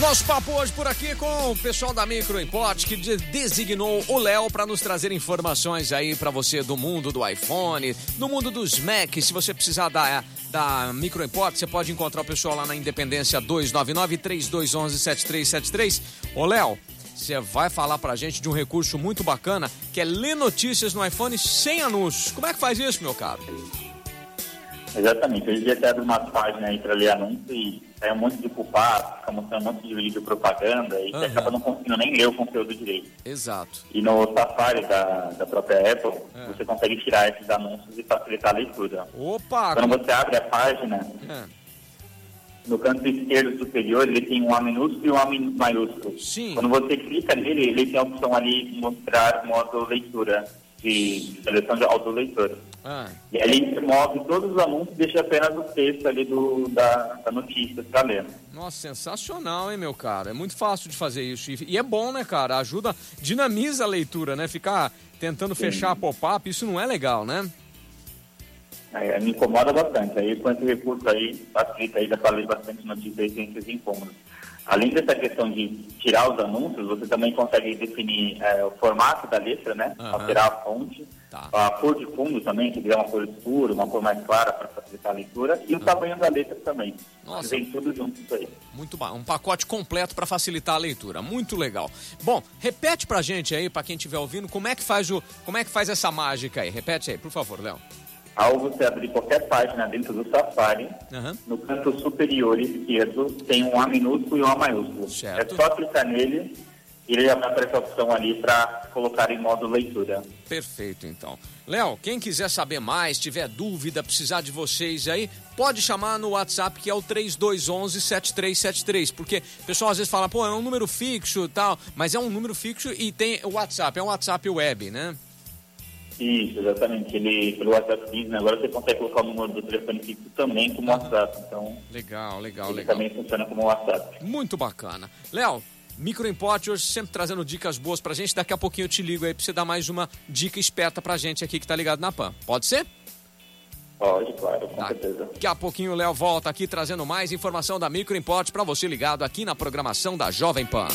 nosso papo hoje por aqui com o pessoal da Micro Import que designou o Léo para nos trazer informações aí para você do mundo do iPhone, do mundo dos Mac. Se você precisar da, da Micro Import, você pode encontrar o pessoal lá na Independência 299 3211 7373. Ô Léo, você vai falar pra gente de um recurso muito bacana que é ler notícias no iPhone sem anúncios. Como é que faz isso, meu caro? Exatamente. Hoje dia abre umas páginas aí para ler anúncios e sai um monte de culpado, fica mostrando um monte de vídeo propaganda e uhum. acaba não conseguindo nem ler o conteúdo direito. Exato. E no Safari da, da própria Apple, é. você consegue tirar esses anúncios e facilitar a leitura. Opa! Quando você abre a página, é. no canto esquerdo superior ele tem um A minúsculo e um A maiúsculo. Sim. Quando você clica nele, ele tem a opção ali de mostrar modo leitura de, seleção de autoleitor. Ah. E aí ele move todos os anúncios e deixa apenas o texto ali do, da, da notícia para ler. Nossa, sensacional, hein, meu cara? É muito fácil de fazer isso. E, é bom, né, cara? Ajuda, dinamiza a leitura, né? Ficar tentando Sim. fechar a pop-up, isso não é legal, né? É, me incomoda bastante. Aí com esse recurso aí, facilita aí, para ler bastante notícias sem esses incômodos. Além dessa questão de tirar os anúncios, você também consegue definir é, o formato da letra, né? Uhum. Alterar a fonte, tá. a cor de fundo também, que é uma cor escura, uma cor mais clara para facilitar a leitura, e uhum. o tamanho da letra também. Nossa. Vem tudo junto isso aí. Muito bom. Um pacote completo para facilitar a leitura. Muito legal. Bom, repete pra gente aí, para quem estiver ouvindo, como é que faz o. Como é que faz essa mágica aí? Repete aí, por favor, Léo. Ao você abrir qualquer página dentro do Safari, uhum. no canto superior esquerdo tem um A minúsculo e um A maiúsculo. Certo. É só clicar nele e ele vai aparecer a opção ali para colocar em modo leitura. Perfeito, então. Léo, quem quiser saber mais, tiver dúvida, precisar de vocês aí, pode chamar no WhatsApp que é o 3211-7373. Porque o pessoal às vezes fala, pô, é um número fixo e tal, mas é um número fixo e tem o WhatsApp, é um WhatsApp web, né? Isso, exatamente. Ele, pelo WhatsApp Business, né? agora você consegue colocar o número do telefone fixo também como WhatsApp. Então, legal, legal, ele legal. também funciona como WhatsApp. Muito bacana. Léo, Microimport hoje sempre trazendo dicas boas pra gente. Daqui a pouquinho eu te ligo aí pra você dar mais uma dica esperta pra gente aqui que tá ligado na PAN. Pode ser? Pode, claro, com Daqui certeza. Daqui a pouquinho o Léo volta aqui trazendo mais informação da Microimport pra você ligado aqui na programação da Jovem Pan.